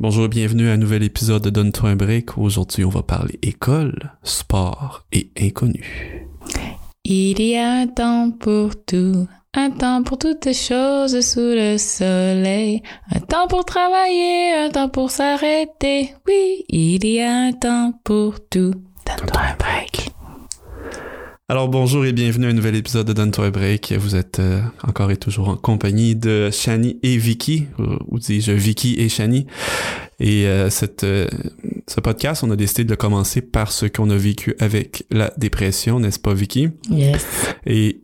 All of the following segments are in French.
Bonjour et bienvenue à un nouvel épisode de Donne-toi un break. Aujourd'hui, on va parler école, sport et inconnu. Il y a un temps pour tout, un temps pour toutes choses sous le soleil, un temps pour travailler, un temps pour s'arrêter. Oui, il y a un temps pour tout. Donne-toi un break. Alors bonjour et bienvenue à un nouvel épisode de Donne-toi un break. Vous êtes euh, encore et toujours en compagnie de Shani et Vicky, ou, ou dis-je Vicky et Shani. Et euh, cette, euh, ce podcast, on a décidé de le commencer parce qu'on a vécu avec la dépression, n'est-ce pas Vicky? Yes. Et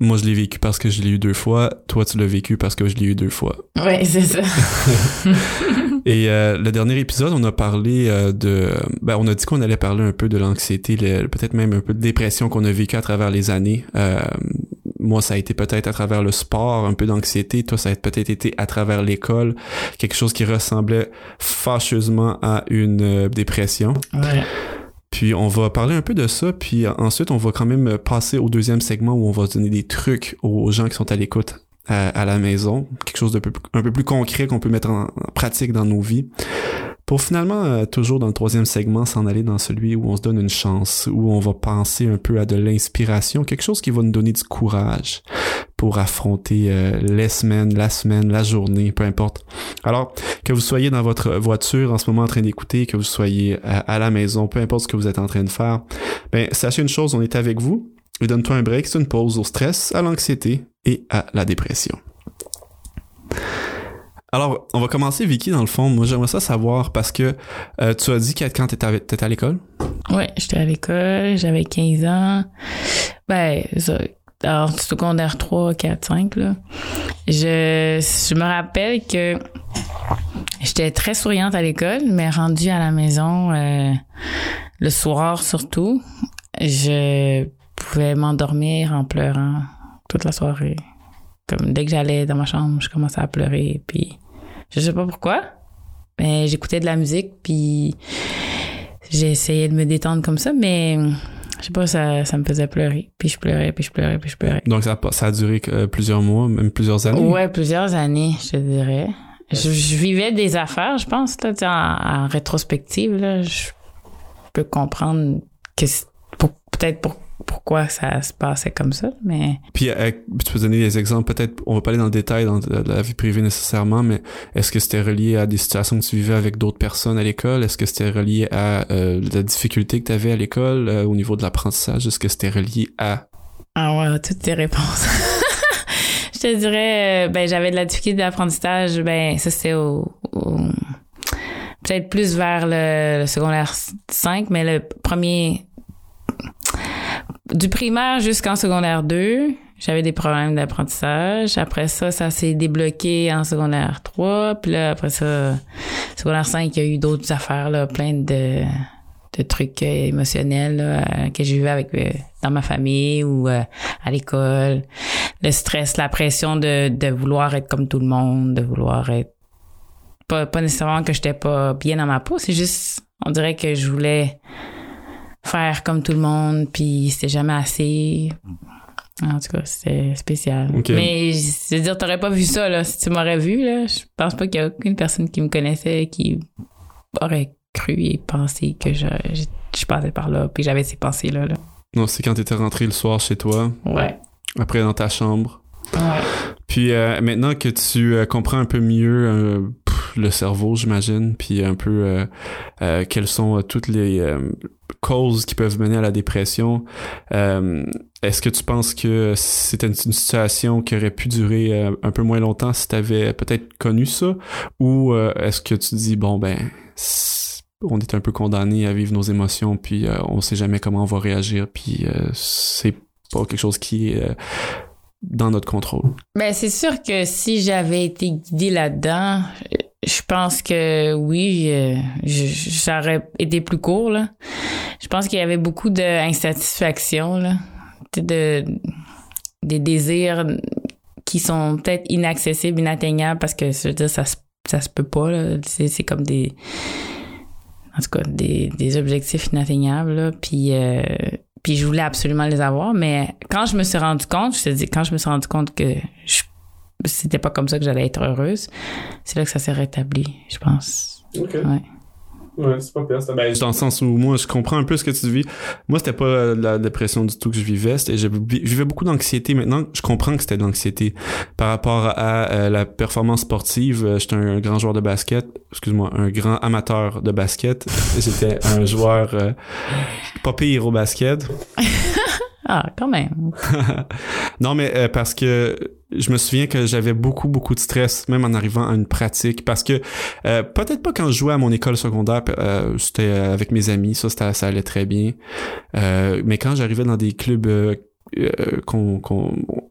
moi, je l'ai vécu parce que je l'ai eu deux fois. Toi, tu l'as vécu parce que je l'ai eu deux fois. Ouais, c'est ça. Et euh, le dernier épisode, on a parlé euh, de... Ben, on a dit qu'on allait parler un peu de l'anxiété, peut-être même un peu de dépression qu'on a vécu à travers les années. Euh, moi, ça a été peut-être à travers le sport, un peu d'anxiété. Toi, ça a peut-être été à travers l'école, quelque chose qui ressemblait fâcheusement à une euh, dépression. Ouais. Puis on va parler un peu de ça, puis ensuite on va quand même passer au deuxième segment où on va donner des trucs aux gens qui sont à l'écoute à, à la maison, quelque chose de peu, un peu plus concret qu'on peut mettre en, pratique dans nos vies, pour finalement euh, toujours dans le troisième segment s'en aller dans celui où on se donne une chance, où on va penser un peu à de l'inspiration, quelque chose qui va nous donner du courage pour affronter euh, les semaines, la semaine, la journée, peu importe. Alors, que vous soyez dans votre voiture en ce moment en train d'écouter, que vous soyez à la maison, peu importe ce que vous êtes en train de faire, ben sachez une chose, on est avec vous. Et donne-toi un break, c'est une pause au stress, à l'anxiété et à la dépression. Alors, on va commencer, Vicky, dans le fond. Moi, j'aimerais ça savoir parce que euh, tu as dit que quand t'étais à, t'étais à l'école, Ouais, j'étais à l'école, j'avais 15 ans. Ben, ça, alors, secondaire 3, 4, 5, là. Je, je me rappelle que j'étais très souriante à l'école, mais rendue à la maison, euh, le soir surtout, je pouvais m'endormir en pleurant toute la soirée. Comme dès que j'allais dans ma chambre, je commençais à pleurer, puis je sais pas pourquoi, mais j'écoutais de la musique, puis j'ai essayé de me détendre comme ça, mais je sais pas, ça, ça me faisait pleurer. Puis je pleurais, puis je pleurais, puis je pleurais. donc ça, a ça a duré euh, plusieurs mois, même plusieurs années? Ouais, plusieurs années, je te dirais. Je, je vivais des affaires, je pense, là, en, en rétrospective, là, je peux comprendre que pour- peut-être pour, pourquoi ça se passait comme ça, mais Puis euh, tu peux donner des exemples, peut-être, on va pas aller dans le détail dans de la vie privée nécessairement, mais est-ce que c'était relié à des situations que tu vivais avec d'autres personnes à l'école? Est-ce que c'était relié à euh, la difficulté que tu avais à l'école euh, au niveau de l'apprentissage? Est-ce que c'était relié à... Ah ouais, toutes tes réponses. je te dirais, euh, ben j'avais de la difficulté d'apprentissage, ben ça c'est au, au- peut-être plus vers le, le secondaire 5, mais le premier du primaire jusqu'en secondaire 2, j'avais des problèmes d'apprentissage. Après ça, ça s'est débloqué en secondaire 3, puis là après ça secondaire 5, il y a eu d'autres affaires là, plein de de trucs euh, émotionnels là, euh, que j'ai vu avec euh, dans ma famille ou à l'école. Le stress la pression de, de vouloir être comme tout le monde de vouloir être pas, pas nécessairement que j'étais pas bien dans ma peau. C'est juste on dirait que je voulais faire comme tout le monde puis c'était jamais assez en tout cas c'était spécial mais je veux dire t'aurais pas vu ça là si tu m'aurais vu là je pense pas qu'il y a aucune personne qui me connaissait qui aurait cru et pensé que je, je, je passais par là, puis j'avais ces pensées-là. Là. Non, c'est quand tu étais rentré le soir chez toi, Ouais. après dans ta chambre. Ouais. Puis euh, maintenant que tu euh, comprends un peu mieux euh, le cerveau, j'imagine, puis un peu euh, euh, quelles sont euh, toutes les causes qui peuvent mener à la dépression, est-ce que tu penses que c'était une, situation qui aurait pu durer un peu moins longtemps si tu avais peut-être connu ça, ou est-ce que tu dis bon ben on est un peu condamné à vivre nos émotions, puis euh, on sait jamais comment on va réagir, puis c'est pas quelque chose qui est dans notre contrôle? Ben, c'est sûr que si j'avais été guidée là-dedans, je pense que oui, euh, aurait été plus court, là. Je pense qu'il y avait beaucoup d'insatisfaction, là. De, des désirs qui sont peut-être inaccessibles, inatteignables, parce que, je veux dire, ça ça se peut pas, c'est comme des, en tout cas, des, des objectifs inatteignables, là. Puis, euh, puis je voulais absolument les avoir, mais quand je me suis rendu compte, je te dis, quand je me suis rendu compte que je, c'était pas comme ça que j'allais être heureuse, c'est là que ça s'est rétabli, je pense. OK. Ouais. Ouais, c'est pas pire. Ben, dans le sens où moi, je comprends un peu ce que tu vis. Moi, c'était pas euh, la dépression du tout que je vivais. Je vivais beaucoup d'anxiété. Maintenant, je comprends que c'était de l'anxiété. Par rapport à, euh, la performance sportive, euh, j'étais un, grand joueur de basket. Excuse-moi, un grand amateur de basket. J'étais un joueur pas pire au basket. Ah, quand même. non, mais euh, parce que je me souviens que j'avais beaucoup, beaucoup de stress, même en arrivant à une pratique. Parce que euh, peut-être pas quand je jouais à mon école secondaire, euh, c'était avec mes amis, ça, ça allait très bien. mais quand j'arrivais dans des clubs euh, qu'on,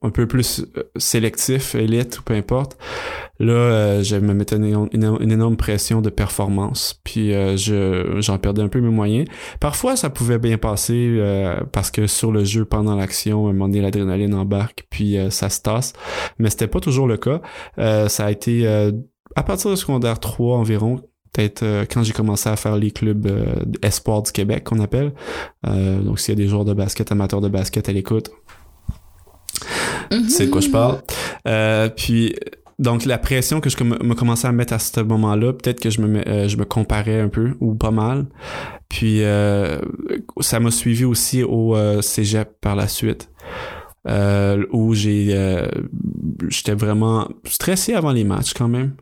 un peu plus euh, sélectif, élite ou peu importe. Là, euh, je me mettais une, énorme pression de performance, puis je j'en perdais un peu mes moyens. Parfois, ça pouvait bien passer parce que sur le jeu, pendant l'action, à un moment donné, l'adrénaline embarque, puis ça se tasse. Mais c'était pas toujours le cas. ça a été à partir de secondaire 3 environ peut-être euh, quand j'ai commencé à faire les clubs euh, espoirs du Québec qu'on appelle. Euh, donc s'il y a des joueurs de basket, amateurs de basket à l'écoute, c'est de quoi je parle. puis donc la pression que je me commençais à mettre à ce moment-là, peut-être que je me je me comparais un peu ou pas mal. Puis ça m'a suivi aussi au cégep par la suite. où j'ai j'étais vraiment stressé avant les matchs quand même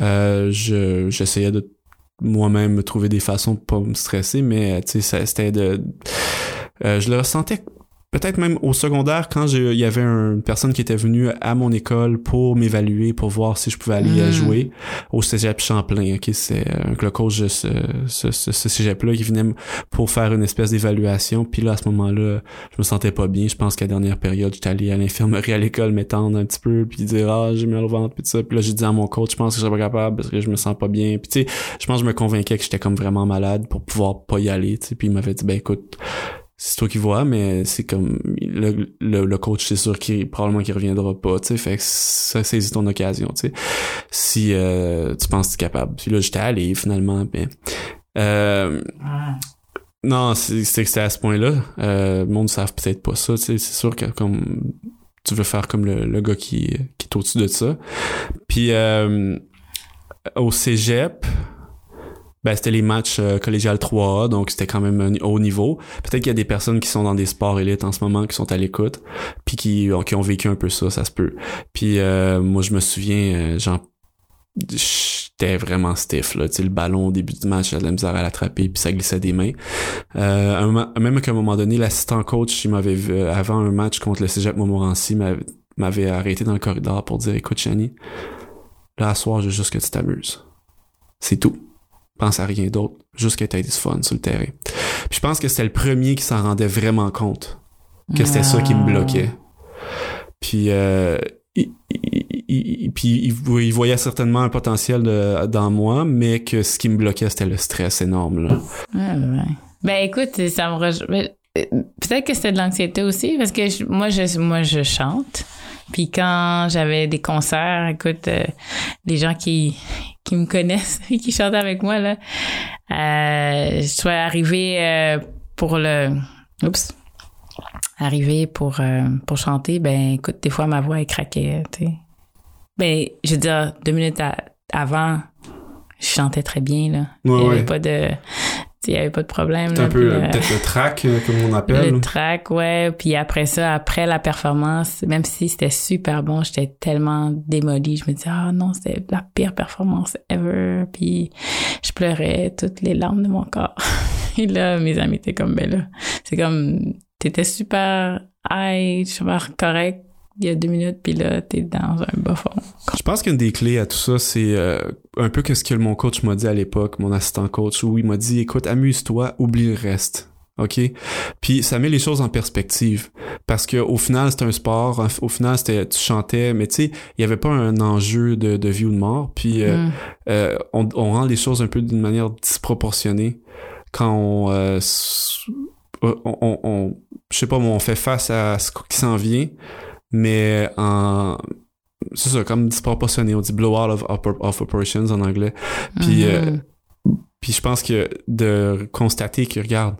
euh, je, j'essayais de moi-même me trouver des façons de pas me stresser, mais tu sais, c'était de... Euh, je le ressentais peut-être même au secondaire quand il y avait une personne qui était venue à mon école pour m'évaluer pour voir si je pouvais aller hmm. jouer au cégep Champlain ok? C'est euh, le coach de ce, ce, ce, cégep là qui venait pour faire une espèce d'évaluation. Puis là à ce moment-là je me sentais pas bien. Je pense qu'à la dernière période j'étais allé à l'infirmerie à l'école m'étendre un petit peu puis dire ah j'ai mal au ventre puis tout ça puis là j'ai dit à mon coach je pense que je serais pas capable parce que je me sens pas bien puis tu sais je pense que je me convainquais que j'étais comme vraiment malade pour pouvoir pas y aller tu sais. Puis il m'avait dit ben écoute c'est toi qui vois, mais c'est comme le, le, coach, c'est sûr qu'il probablement qu'il reviendra pas, tu sais. Fait que ça saisit ton occasion, tu sais. Si euh, tu penses que tu es capable. Puis là, j'étais allé finalement, mais euh, non, c'est que c'était à ce point-là. Euh, le monde ne savent peut-être pas ça, tu sais. C'est sûr que comme tu veux faire comme le, le gars qui, qui est au-dessus de ça. Puis euh, au cégep, ben, c'était les matchs euh, collégial 3A, donc c'était quand même un haut niveau. Peut-être qu'il y a des personnes qui sont dans des sports élites en ce moment, qui sont à l'écoute, puis qui, qui ont vécu un peu ça, ça se peut. Puis euh, moi, je me souviens, euh, genre, j'étais vraiment stiff, là. Tu sais, le ballon au début du match, j'avais de la misère à l'attraper, puis ça glissait des mains. Euh, même qu'à un moment donné, l'assistant coach, il m'avait vu, avant un match contre le Cégep Montmorency, m'avait arrêté dans le corridor pour dire, écoute, Chani, là, à soir, je veux juste que tu t'amuses. C'est tout pense à rien d'autre, juste que t'aies du fun sur le terrain. Puis je pense que c'était le premier qui s'en rendait vraiment compte que c'était ça qui me bloquait. Puis euh, il, puis il, voyait certainement un potentiel dans moi, mais que ce qui me bloquait, c'était le stress énorme. Là. Ben écoute, ça me euh, Peut-être que c'était de l'anxiété aussi, parce que moi, je, moi, je chante. Puis quand j'avais des concerts, écoute, euh, les gens qui, qui me connaissent et qui chantent avec moi, là, euh, je suis arrivé euh, pour le... Oups. Arrivé pour, euh, pour chanter, ben écoute, des fois ma voix est craquée, tu sais. Ben, je veux dire, deux minutes avant, je chantais très bien, là. Il n'y avait pas de il n'y avait pas de problème. C'est un peu euh, peut-être le track, euh, comme on appelle. Le track, ouais. Puis après ça, après la performance, même si c'était super bon, j'étais tellement démolie. Je me disais, ah non, c'était la pire performance ever. Puis je pleurais toutes les larmes de mon corps. Et là, mes amis étaient comme, ben là, c'est comme, t'étais super high, super correct il y a deux minutes, puis là, t'es dans un bas fond. Je pense qu'une des clés à tout ça, c'est euh, un peu que ce que mon coach m'a dit à l'époque, mon assistant coach, où il m'a dit, écoute, amuse-toi, oublie le reste. OK? Puis ça met les choses en perspective. Parce que au final, c'était un sport. Au final, c'était tu chantais, mais tu sais, il y avait pas un enjeu de, de vie ou de mort. Puis euh, mm. euh, on, on, rend les choses un peu d'une manière disproportionnée quand on, on, on, je sais pas, on fait face à ce qui s'en vient mais en c'est ça comme disproportionné on dit blowout of, of operations en anglais puis euh, mm-hmm. puis je pense que de constater que regarde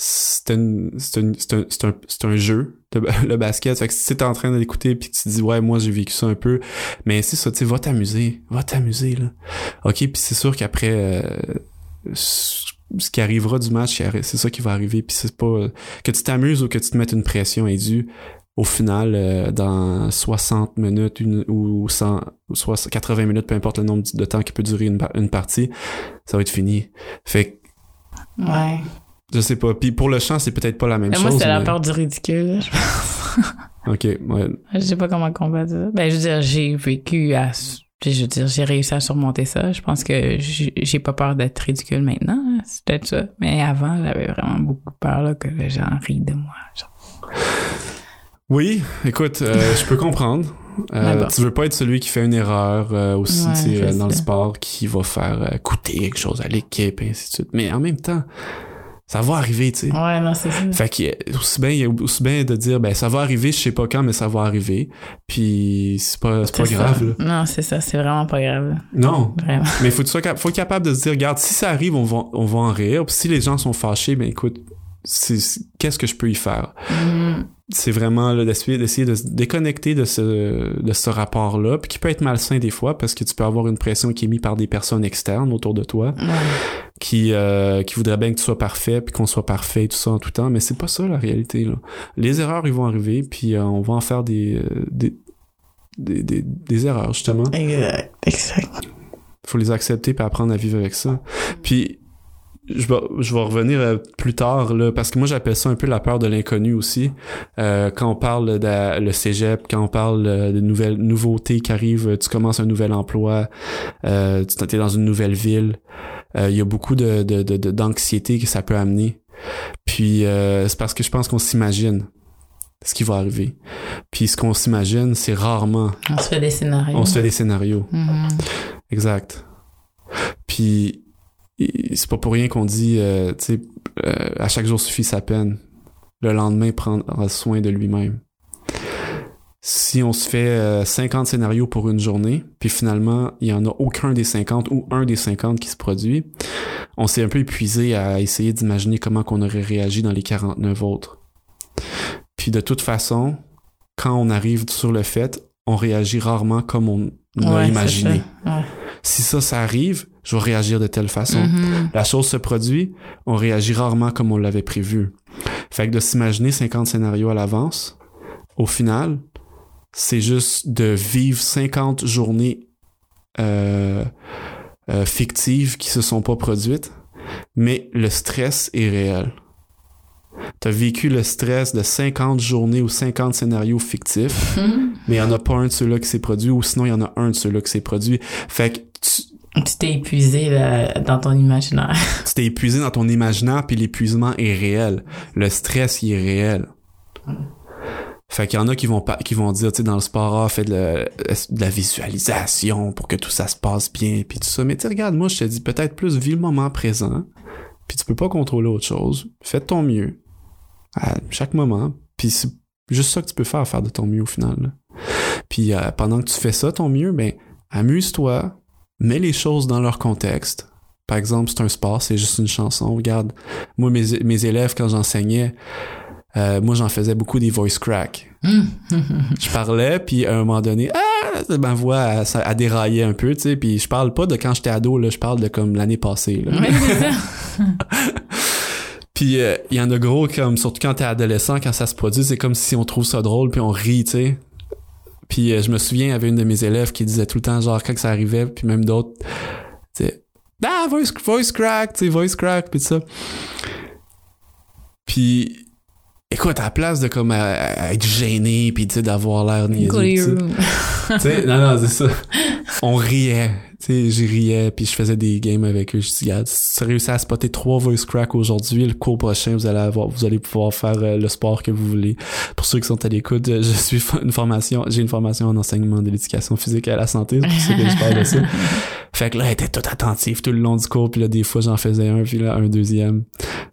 c'est un, un, un, un, jeu le, basket. Fait que si t'es en train d'écouter puis tu te dis ouais moi j'ai vécu ça un peu, mais c'est ça, tu sais, va t'amuser, va t'amuser là. Ok, puis c'est sûr qu'après euh, ce qui arrivera du match, c'est ça qui va arriver. Puis c'est pas que tu t'amuses ou que tu te mettes une pression indue. Au final, euh, dans 60 minutes une, ou 100, ou 80 minutes, peu importe le nombre de temps qui peut durer une, une partie, ça va être fini. Fait que, Ouais. Je sais pas. Puis pour le chant, c'est peut-être pas la même mais chose. Moi, c'est la peur du ridicule, je pense. ok, ouais. Je sais pas comment combattre ça. Ben, je veux dire, j'ai vécu à je veux dire, j'ai réussi à surmonter ça. Je pense que j'ai pas peur d'être ridicule maintenant. Hein. C'est peut-être ça. Mais avant, j'avais vraiment beaucoup peur là, que les gens rient de moi. Oui, écoute, euh, je peux comprendre. Euh, tu veux pas être celui qui fait une erreur euh, aussi dans le sport, qui va faire coûter quelque chose à l'équipe, et ainsi de suite. Mais en même temps, ça va arriver, tu sais. Ouais, non, c'est ça. Fait que aussi bien, aussi bien de dire, ben ça va arriver, je sais pas quand, mais ça va arriver. Puis c'est pas, c'est pas grave. Là. Non, c'est ça, c'est vraiment pas grave. Non. Vraiment. Mais faut faut être capable de se dire, regarde, si ça arrive, on va, on va en rire. Puis si les gens sont fâchés, ben écoute, qu'est-ce que je peux y faire? Mm c'est vraiment d'essayer, de se déconnecter de ce, de ce rapport-là, puis qui peut être malsain des fois parce que tu peux avoir une pression qui est mise par des personnes externes autour de toi, qui euh, qui voudraient bien que tu sois parfait, puis qu'on soit parfait tout ça en tout temps, mais c'est pas ça la réalité. Là. Les erreurs, ils vont arriver, puis euh, on va en faire des, euh, des, des, des, des, erreurs justement. Exact, exact. Faut les accepter puis apprendre à vivre avec ça. Puis je vais, je vais revenir euh, plus tard là parce que moi j'appelle ça un peu la peur de l'inconnu aussi euh, quand on parle de le cégep quand on parle de nouvelles nouveautés qui arrivent tu commences un nouvel emploi euh, tu es dans une nouvelle ville euh, il y a beaucoup de d'anxiété de, que ça peut amener. Puis euh, c'est parce que je pense qu'on s'imagine ce qui va arriver. Puis ce qu'on s'imagine c'est rarement on se fait des scénarios. On se fait des scénarios. Mm-hmm. exact. Puis c'est pas pour rien qu'on dit, euh, tu sais, euh, à chaque jour suffit sa peine. Le lendemain prendra soin de lui-même. Si on se fait 50 euh, scénarios pour une journée, puis finalement, il y en a aucun des 50 ou un des 50 qui se produit, on s'est un peu épuisé à essayer d'imaginer comment qu'on aurait réagi dans les 49 autres. Puis de toute façon, quand on arrive sur le fait, on réagit rarement comme on l'a imaginé. Si ça, ça arrive, je vais réagir de telle façon. Mm-hmm. La chose se produit, on réagit rarement comme on l'avait prévu. Fait que de s'imaginer 50 scénarios à l'avance, au final, c'est juste de vivre 50 journées euh, euh, fictives qui se sont pas produites, mais le stress est réel. T'as vécu le stress de 50 journées ou 50 scénarios fictifs, mm-hmm. Mais il y en a pas un de ceux-là qui s'est produit, ou sinon il y en a un de ceux-là qui s'est produit. Fait que tu, tu t'es épuisé dans ton imaginaire. tu t'es épuisé dans ton imaginaire, puis l'épuisement est réel. Le stress, il est réel. Fait qu'il y en a qui vont pas, qui vont dire, tu sais, dans le sport, ah, fais de, la visualisation pour que tout ça se passe bien, puis tout ça. Mais tu regarde, moi, je te dis peut-être plus, vis le moment présent, puis tu peux pas contrôler autre chose. Fais de ton mieux à chaque moment, puis c'est juste ça que tu peux faire, faire de ton mieux au final. Puis euh, pendant que tu fais ça, ton mieux, ben amuse-toi, mets les choses dans leur contexte. Par exemple, c'est un sport, c'est juste une chanson. Regarde, moi, mes, mes élèves, quand j'enseignais, euh, moi, j'en faisais beaucoup des voice cracks. je parlais, puis à un moment donné, ah, ma voix, ça a déraillé un peu, tu sais, puis je parle pas de quand j'étais ado, là, je parle de comme l'année passée, là. puis euh, il y en a gros, comme, surtout quand t'es adolescent, quand ça se produit, c'est comme si on trouve ça drôle, puis on rit, tu sais. Puis euh, je me souviens, il y avait une de mes élèves qui disait tout le temps, genre, quand ça arrivait, puis même d'autres, tu sais, ah, voice, voice crack, tu sais, voice crack, puis ça. Puis, écoute, à la place de comme être gêné, puis tu sais, d'avoir l'air niaiseux, tu sais, non, non, c'est ça. On riait, sais, j'y riais, puis je faisais des games avec eux. Je dis, regarde, si tu réussis à spotter trois voice cracks aujourd'hui, le cours prochain, vous allez avoir, vous allez pouvoir faire euh, le sport que vous voulez. Pour ceux qui sont à l'écoute, je suis une formation, j'ai une formation en enseignement de l'éducation physique et à la santé, c'est pour ça que je parle de ça. Fait que là, elle était toute attentive tout le long du cours, puis là, des fois, j'en faisais un, puis là, un deuxième.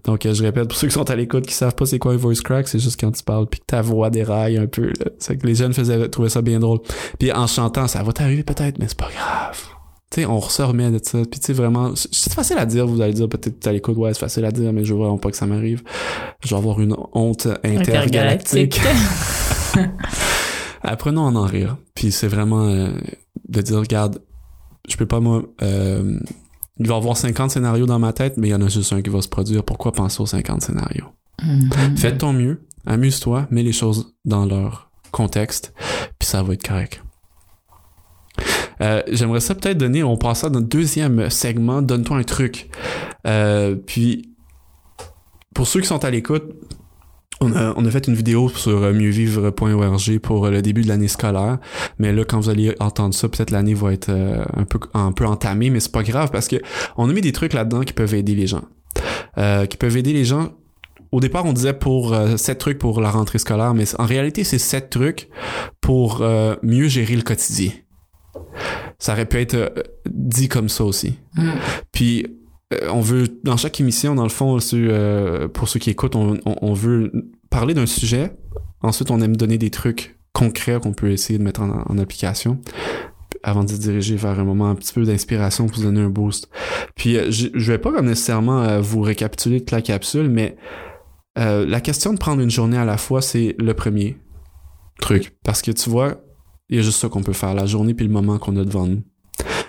Donc, euh, je répète, pour ceux qui sont à l'écoute, qui savent pas c'est quoi un voice crack, c'est juste quand tu parles, puis que ta voix déraille un peu. C'est que les jeunes faisaient trouver ça bien drôle. Puis en chantant, ça va t'arriver peut-être, mais c'est pas grave sais, on se remet de ça. Puis tu sais, vraiment, c'est facile à dire, vous allez dire peut-être à l'écoute, ouais, c'est facile à dire, mais je veux vraiment pas que ça m'arrive. Je vais avoir une honte intergalactique. Apprenons à en rire. Puis c'est vraiment euh, de dire, regarde, je peux pas moi... Euh, il va y avoir 50 scénarios dans ma tête, mais il y en a juste un qui va se produire. Pourquoi penser aux 50 scénarios? Mhm. Fais de ton mieux, amuse-toi, mets les choses dans leur contexte, puis ça va être correct. Euh, J'aimerais ça peut-être donner, on passe à notre deuxième segment, donne-toi un truc. Euh, puis, pour ceux qui sont à l'écoute, on a, on a fait une vidéo sur euh, mieuxvivre.org pour euh, le début de l'année scolaire, mais là quand vous allez entendre ça, peut-être l'année va être euh, un peu un peu entamée, mais c'est pas grave parce que on a mis des trucs là-dedans qui peuvent aider les gens, euh, qui peuvent aider les gens. Au départ, on disait pour euh, sept trucs pour la rentrée scolaire, mais en réalité, c'est sept trucs pour mieux gérer le quotidien. Ça aurait pu être euh, dit comme ça aussi. Mm. Puis euh, on veut, dans chaque émission, dans le fond, euh, pour ceux qui écoutent, on, on- on veut parler d'un sujet. Ensuite, on aime donner des trucs concrets qu'on peut essayer de mettre en, en application avant de se diriger vers un moment un petit peu d'inspiration pour vous donner un boost. Puis, je je vais pas nécessairement vous récapituler toute la capsule, mais euh, la question de prendre une journée à la fois, c'est le premier truc. Parce que tu vois, il y a juste ça qu'on peut faire, la journée puis le moment qu'on a devant nous.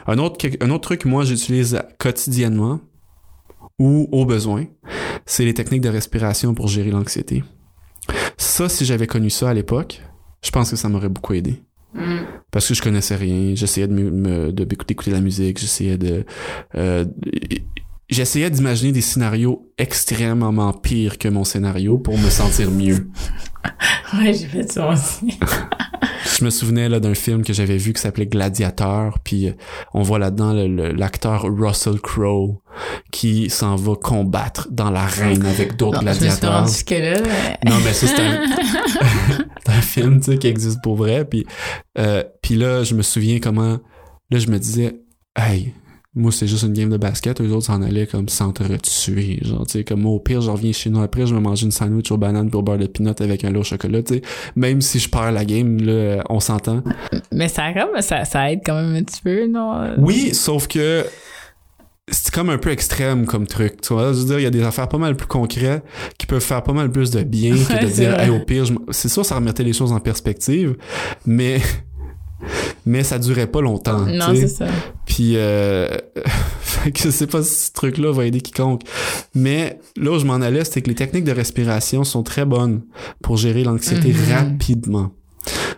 Un autre, un autre truc que moi j'utilise quotidiennement ou au besoin, c'est les techniques de respiration pour gérer l'anxiété. Ça, si j'avais connu ça à l'époque, je pense que ça m'aurait beaucoup aidé. Mm. Parce que je connaissais rien, j'essayais de d'écouter écouter la musique, j'essayais de euh, j'essayais d'imaginer des scénarios extrêmement pires que mon scénario pour me sentir mieux. Ouais, j'ai fait ça aussi. Je me souvenais là d'un film que j'avais vu qui s'appelait Gladiateur, puis euh, on voit là-dedans l'acteur Russell Crowe qui s'en va combattre dans l'arène avec d'autres je me gladiateurs. là. mais- Non, mais ça, c'est un, un film, tu sais, qui existe pour vrai. Puis, euh, puis là, je me souviens comment... Là, je me disais, hey, moi, c'est juste une game de basket. Eux autres s'en allaient comme sans te tuer. Genre, tu sais, comme moi, au pire, je reviens chez nous après, je vais manger une sandwich aux bananes pour beurre de peanut avec un lot au chocolat, tu sais. Même si je perds la game, là, on s'entend. Mais ça, comme, ça, ça aide quand même un petit peu, non? Oui, sauf que c'est comme un peu extrême comme truc, tu vois. Je veux dire, il y a des affaires pas mal plus concrètes qui peuvent faire pas mal plus de bien que de dire, hey, au pire, je c'est sûr, ça remettait les choses en perspective, mais, mais ça durait pas longtemps. Non, c'est ça. Puis, euh, fait que je sais pas si ce truc-là va aider quiconque. Mais là où je m'en allais, c'était que les techniques de respiration sont très bonnes pour gérer l'anxiété Mhm. rapidement.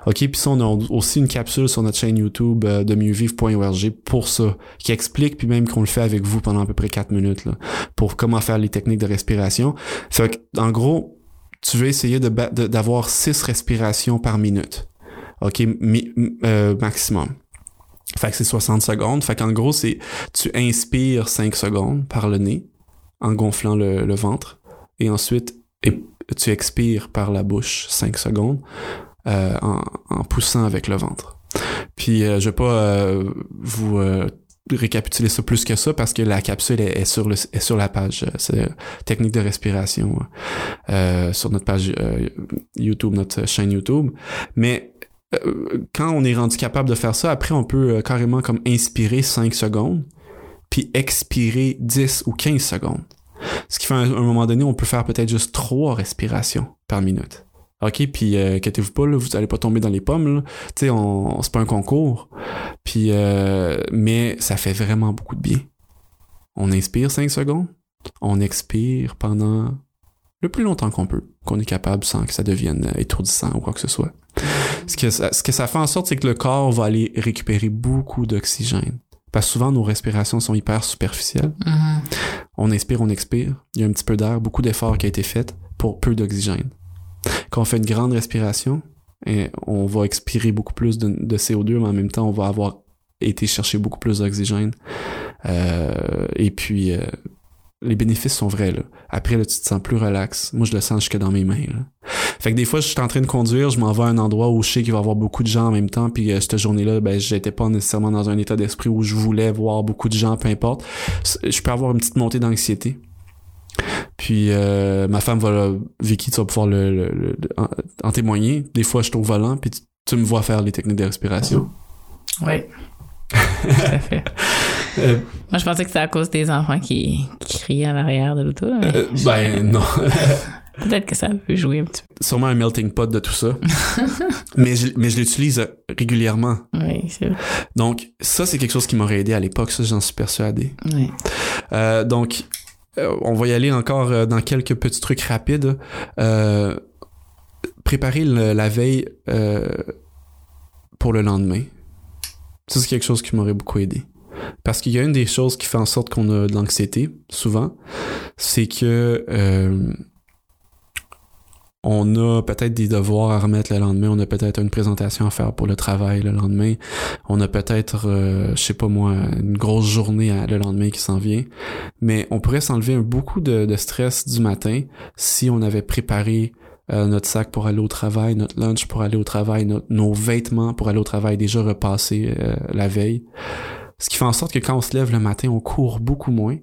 OK, puis ça, on a aussi une capsule sur notre chaîne YouTube euh, de mieuxvivre.org pour ça, qui explique, puis même qu'on le fait avec vous pendant à peu près 4 minutes, là, pour comment faire les techniques de respiration. Fait que, en gros, tu veux essayer de ba- de- d'avoir 6 respirations par minute. OK, mi- euh, maximum. Fait que c'est 60 secondes. Fait qu'en gros, c'est tu inspires 5 secondes par le nez en gonflant le, le ventre et ensuite et- tu expires par la bouche 5 secondes euh, en, en poussant avec le ventre. Puis euh, je vais pas euh, vous euh, récapituler ça plus que ça parce que la capsule est, est sur, le, est sur la page euh, c'est, euh, technique de respiration sur notre page YouTube, notre chaîne YouTube. Mais quand on est rendu capable de faire ça, après on peut euh, carrément comme inspirer 5 secondes, puis expirer 10 ou 15 secondes. Ce qui fait à un, moment donné, on peut faire peut-être juste 3 respirations par minute. OK, puis euh, inquiétez-vous pas, là, vous allez pas tomber dans les pommes. Tu sais, c'est pas un concours. Puis, euh, mais ça fait vraiment beaucoup de bien. On inspire 5 secondes, on expire pendant le plus longtemps qu'on peut, qu'on est capable sans que ça devienne euh, étourdissant ou quoi que ce soit. Ce que, ça, ce que ça fait en sorte, c'est que le corps va aller récupérer beaucoup d'oxygène. Parce que souvent, nos respirations sont hyper superficielles. Mhm. On inspire, on expire. Il y a un petit peu d'air, beaucoup d'efforts qui a été fait pour peu d'oxygène. Quand on fait une grande respiration, et on va expirer beaucoup plus de, de CO2, mais en même temps, on va avoir été chercher beaucoup plus d'oxygène. Euh, et puis, euh, les bénéfices sont vrais. Là. Après, là, tu te sens plus relax. Moi, je le sens jusque dans mes mains. Là. Fait que des fois, je suis en train de conduire, je m'en vais à un endroit où je sais qu'il va y avoir beaucoup de gens en même temps, puis euh, cette journée-là, ben, j'étais pas nécessairement dans un état d'esprit où je voulais voir beaucoup de gens, peu importe. Je peux avoir une petite montée d'anxiété. Puis euh, ma femme va, Vicky, tu vas pouvoir le, le- le- en, en témoigner. Des fois, je suis au volant, puis tu, tu me vois faire les techniques de respiration. Oui. Tout à fait. Euh, Moi, je pensais que c'était à cause des enfants qui, qui criaient à l'arrière de l'auto. euh, ben non. Peut-être que ça peut jouer un petit Sûrement un melting pot de tout ça. mais je, mais je l'utilise régulièrement. peu. Oui, c'est vrai. Donc, ça, c'est quelque chose qui m'aurait aidé à l'époque. Ça, j'en suis persuadé. Oui. Euh, donc, euh, on va y aller encore euh, dans quelques petits trucs rapides. Euh, préparer le- la veille pour le lendemain. Ça, c'est quelque chose qui m'aurait beaucoup aidé. Parce qu'il y a une des choses qui fait en sorte qu'on a de l'anxiété, souvent, c'est que on a peut-être des devoirs à remettre le lendemain, on a peut-être une présentation à faire pour le travail le lendemain, on a peut-être, euh, je sais pas moi, une grosse journée le lendemain qui s'en vient, mais on pourrait s'enlever beaucoup de, stress du matin si on avait préparé euh, notre sac pour aller au travail, notre lunch pour aller au travail, nos vêtements pour aller au travail déjà repassés euh, la veille. Ce qui fait en sorte que quand on se lève le matin, on court beaucoup moins.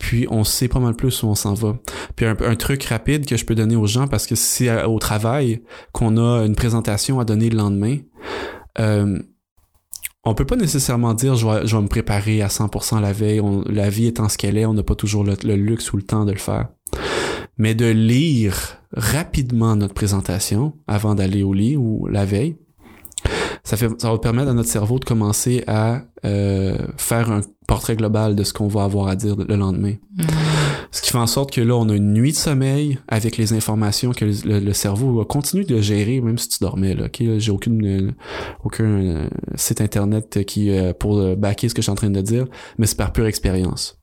Puis on sait pas mal plus où on s'en va. Puis un, un truc rapide que je peux donner aux gens parce que c'est au travail qu'on a une présentation à donner le lendemain, euh, on peut pas nécessairement dire je vais, je vais me préparer à 100% la veille. On- la vie étant ce qu'elle est, on n'a pas toujours le, le luxe ou le temps de le faire. Mais de lire rapidement notre présentation avant d'aller au lit ou la veille, ça, fait, ça va permettre à notre cerveau de commencer à euh, faire un portrait global de ce qu'on va avoir à dire le lendemain. Mm. Ce qui fait en sorte que là, on a une nuit de sommeil avec les informations que le, cerveau va continuer de gérer, même si tu dormais. Là, ok? J'ai aucune, euh, aucun euh, site internet qui euh, pour backer ce que je suis en train de dire, mais c'est par pure expérience.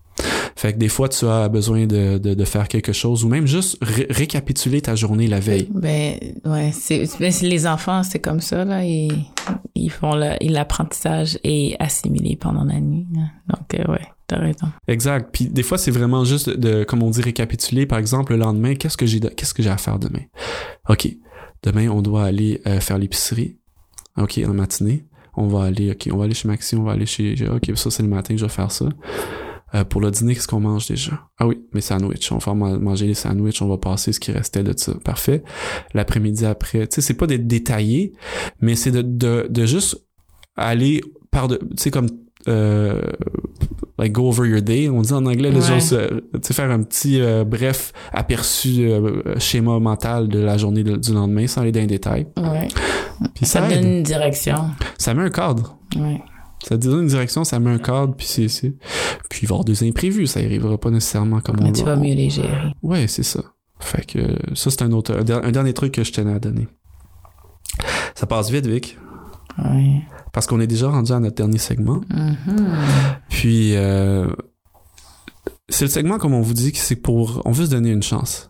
Fait que des fois, tu as besoin de, de, de faire quelque chose ou même juste ré- récapituler ta journée la veille. Ben, ouais, c'est, ben, c'est- les enfants, c'est comme ça, là. Ils, ils font et l'apprentissage est assimilé pendant la nuit. Donc, euh, ouais, t'as raison. Exact. Puis des fois, c'est vraiment juste de, comme on dit, récapituler. Par exemple, le lendemain, qu'est-ce que j'ai, qu'est-ce que j'ai à faire demain? OK. Demain, on doit aller euh, faire l'épicerie. OK, en matinée. On va aller, OK, on va aller chez Maxi, on va aller chez, OK, ça, c'est le matin, je vais faire ça. Euh, pour le dîner, qu'est-ce qu'on mange déjà? Ah oui, mes sandwichs. On va ma- manger les sandwichs, on va passer ce qui restait de ça. Parfait. L'après-midi après, tu sais, c'est pas d'être détaillé, mais c'est de, de, de juste aller par de, tu sais, comme, euh, like go over your day. On dit en anglais, les Ouais. gens, se- tu sais, faire un petit euh, bref aperçu euh, schéma mental de la journée de- du lendemain sans aller dans les détails. Ouais. Puis Ça, ça, donne aide. une direction. Ça met un cadre. Ouais. Ça te donne une direction, ça met un cadre, puis c'est, c'est... Puis il va y avoir des imprévus, ça arrivera pas nécessairement comme on Mais tu va. vas mieux les gérer. Ouais, c'est ça. Fait que ça, c'est un autre, un, der- un dernier truc que je tenais à donner. Ça passe vite, Vic, Ouais. parce qu'on est déjà rendu à notre dernier segment. Mhm. Puis, euh, c'est le segment, comme on vous dit, que c'est pour, on veut se donner une chance.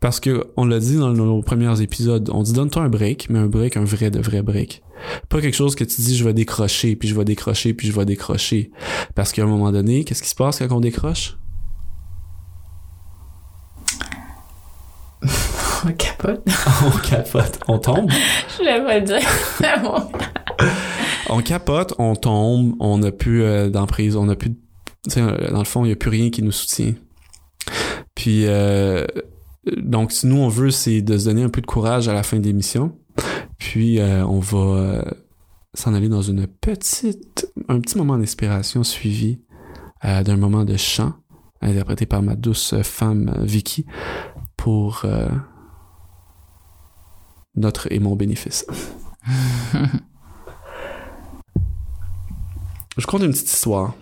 Parce que, on l'a dit dans nos premiers épisodes, on dit donne-toi un break, mais un break, un vrai de vrai break. Pas quelque chose que tu dis je vais décrocher, puis je vais décrocher, puis je vais décrocher. Parce qu'à un moment donné, qu'est-ce qui se passe quand on décroche? On capote. on capote, on tombe. Je voulais pas le dire. On capote, on tombe, on n'a plus euh, d'emprise, on n'a plus, de- euh, dans le fond, il n'y a plus rien qui nous soutient. Puis, euh, donc, si nous, on veut, c'est de se donner un peu de courage à la fin de l'émission. Puis, euh, on va euh, s'en aller dans une petite, un petit moment d'inspiration suivi euh, d'un moment de chant interprété par ma douce femme Vicky pour euh, notre et mon bénéfice. Je compte une petite histoire.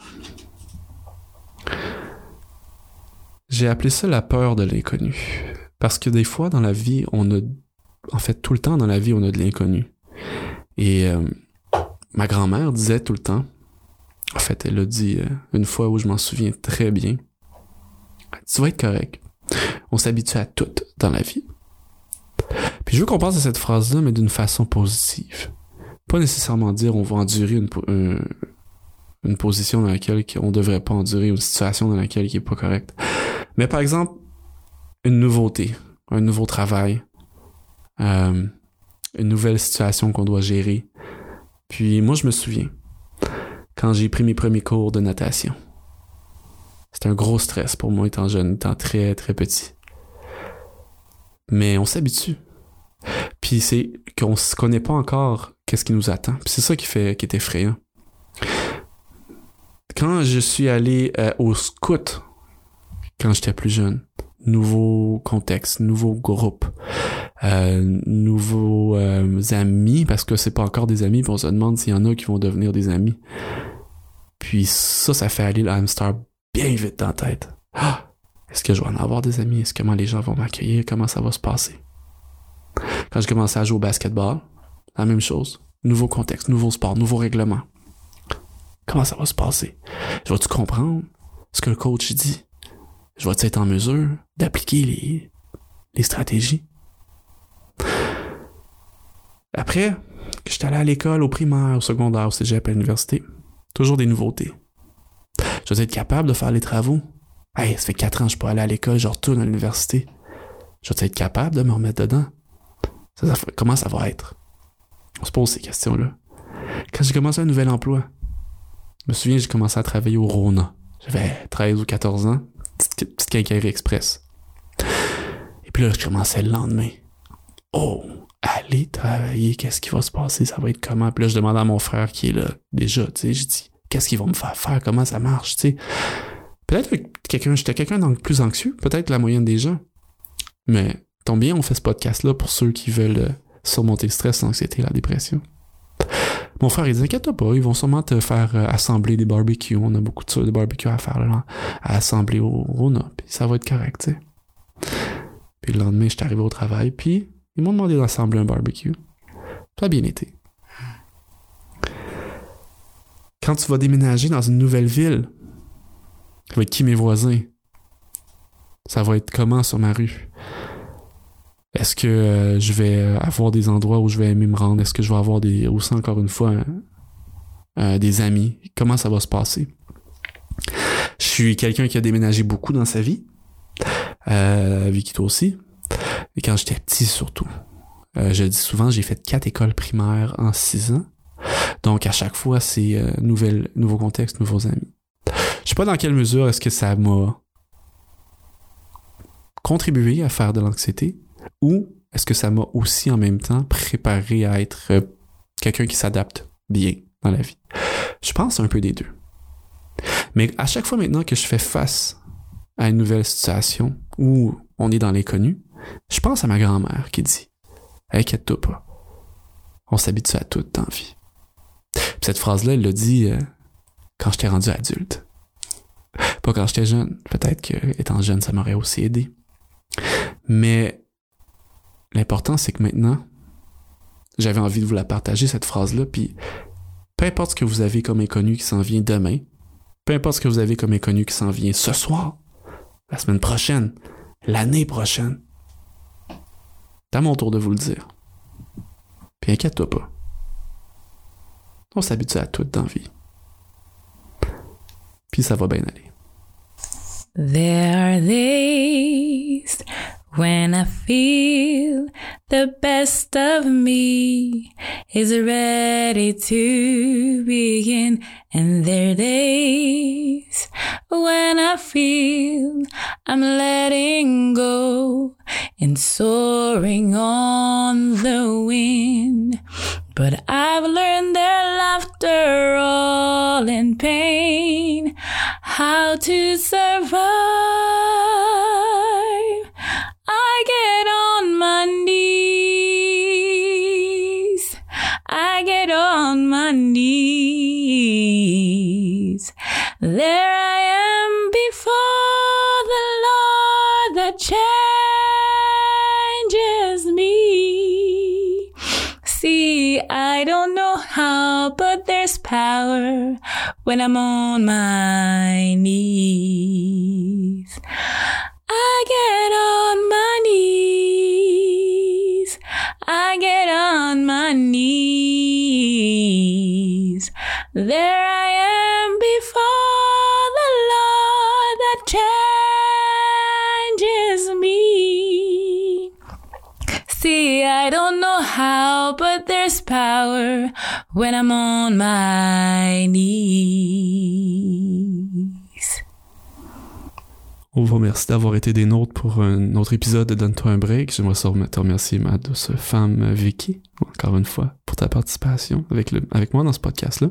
J'ai appelé ça la peur de l'inconnu. Parce que des fois, dans la vie, on a... En fait, tout le temps dans la vie, on a de l'inconnu. Et euh, ma grand-mère disait tout le temps, en fait, elle a dit euh, une fois où je m'en souviens très bien, tu vas être correct. On s'habitue à tout dans la vie. Puis je veux qu'on pense à cette phrase-là, mais d'une façon positive. Pas nécessairement dire on va endurer une position dans laquelle on devrait pas endurer, une situation dans laquelle qui est pas correcte. Mais par exemple, une nouveauté, un nouveau travail, euh, une nouvelle situation qu'on doit gérer. Puis moi, je me souviens, quand j'ai pris mes premiers cours de natation, c'était un gros stress pour moi étant jeune, étant très, très petit. Mais on s'habitue. Puis c'est qu'on ne connaît pas encore qu'est-ce qui nous attend. Puis c'est ça qui fait qui est effrayant. Quand je suis allé euh, au scout, quand j'étais plus jeune, nouveau contexte, nouveau groupe, euh, nouveaux euh, amis, parce que c'est pas encore des amis, puis on se demande s'il y en a qui vont devenir des amis. Puis ça, ça fait aller le hamster bien vite dans la tête. Ah! Est-ce que je vais en avoir des amis? Est-ce comment les gens vont m'accueillir? Comment ça va se passer? Quand je commençais à jouer au basketball, la même chose. Nouveau contexte, nouveau sport, nouveau règlement. Comment ça va se passer? Je vais-tu comprendre ce que le coach dit? Je vais-tu être en mesure d'appliquer les, stratégies? Après, que j'étais allé à l'école, au primaire, au secondaire, au cégep, à l'université, toujours des nouveautés. Je vais être capable de faire les travaux. Hey, ça fait quatre ans que je peux aller à l'école, je retourne à l'université. Je vais être capable de me remettre dedans. Comment ça va être? On se pose ces questions-là. Quand j'ai commencé un nouvel emploi, je me souviens, j'ai commencé à travailler au Rona. J'avais 13 ou 14 ans. Petite, petite express. Et puis là, je commençais le lendemain. Oh, aller travailler, qu'est-ce qui va se passer? Ça va être comment? Puis là, je demandais à mon frère qui est là déjà, tu sais, je dis, qu'est-ce qu'ils vont me faire faire? Comment ça marche, tu sais? Peut-être que quelqu'un, j'étais quelqu'un de plus anxieux, peut-être la moyenne des gens. Mais, tant bien, on fait ce podcast-là pour ceux qui veulent euh, surmonter le stress, l'anxiété, la dépression. Mon frère, il dit, inquiète pas, ils vont sûrement te faire euh, assembler des barbecues. On a beaucoup de, de barbecues à faire, là, à assembler au Rona, puis ça va être correct, tu sais. Puis le lendemain, je suis arrivé au travail, puis ils m'ont demandé d'assembler un barbecue. Ça a bien été. Quand tu vas déménager dans une nouvelle ville, ça va être qui mes voisins? Ça va être comment sur ma rue? Est-ce que euh, je vais avoir des endroits où je vais aimer me rendre? Est-ce que je vais avoir des aussi encore une fois euh, des amis? Comment ça va se passer? Je suis quelqu'un qui a déménagé beaucoup dans sa vie. Euh, Vicky toi aussi. Et quand j'étais petit surtout. Euh, je dis souvent, j'ai fait quatre écoles primaires en six ans. Donc à chaque fois, c'est euh, nouvelle, nouveau contexte, nouveaux amis. Je sais pas dans quelle mesure est-ce que ça m'a contribué à faire de l'anxiété ou est-ce que ça m'a aussi en même temps préparé à être euh, quelqu'un qui s'adapte bien dans la vie? Je pense un peu des deux. Mais à chaque fois maintenant que je fais face à une nouvelle situation où on est dans l'inconnu, je pense à ma grand-mère qui dit Inquiète-toi pas. On s'habitue à tout dans vie. Puis cette phrase-là, elle l'a dit euh, quand j'étais rendu adulte. Pas quand j'étais jeune. Peut-être que étant jeune, ça m'aurait aussi aidé. Mais l'important, c'est que maintenant, j'avais envie de vous la partager, cette phrase-là, puis peu importe ce que vous avez comme inconnu qui s'en vient demain, peu importe ce que vous avez comme inconnu qui s'en vient ce soir, la semaine prochaine, l'année prochaine, c'est à mon tour de vous le dire. Puis inquiète-toi pas. On s'habitue à tout dans vie. Puis ça va bien aller. There are days when I feel the best of me is ready to begin. And there are days when I feel I'm letting go and soaring on the wind. But I've learned their laughter all in pain, how to survive. I get on my knees. I get on my knees. There I am before the Lord that changes me. See, I don't know how, but there's power when I'm on my knees. I get on my knees. I get on my knees. There I am before the Lord that changes me. See, I don't know how, but there's power when I'm on my knees. On vous remercie d'avoir été des nôtres pour un autre épisode de Donne-toi un break. J'aimerais te remercier, ma douce femme Vicky, encore une fois, pour ta participation avec, le, avec moi dans ce podcast-là.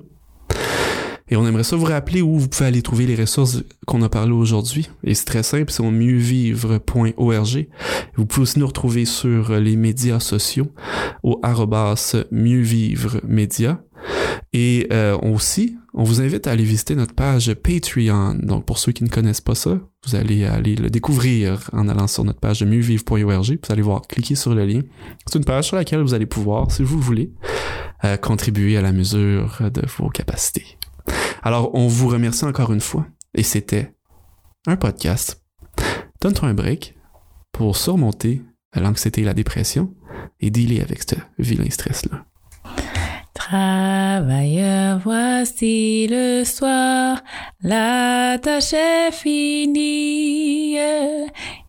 Et on aimerait ça vous rappeler où vous pouvez aller trouver les ressources qu'on a parlé aujourd'hui. Et c'est très simple, c'est au mieuxvivre.org. Vous pouvez aussi nous retrouver sur les médias sociaux au arrobas mieuxvivre média. Et euh, aussi, on vous invite à aller visiter notre page Patreon. Donc, pour ceux qui ne connaissent pas ça, vous allez aller le découvrir en allant sur notre page de mieuxvivre.org. Vous allez voir, cliquer sur le lien. C'est une page sur laquelle vous allez pouvoir, si vous le voulez, euh, contribuer à la mesure de vos capacités. Alors, on vous remercie encore une fois. Et c'était un podcast. Donne-toi un break pour surmonter l'anxiété et la dépression et dealer avec ce vilain stress-là. Travailleur, voici le soir, la tâche est finie,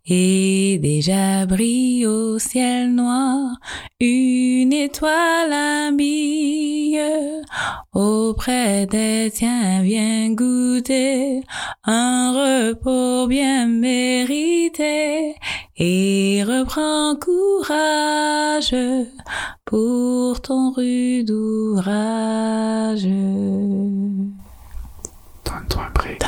et déjà brille au ciel noir une étoile amie. Auprès des tiens viens goûter un repos bien mérité et reprends courage pour ton rude ouvrage. Donne-toi un break.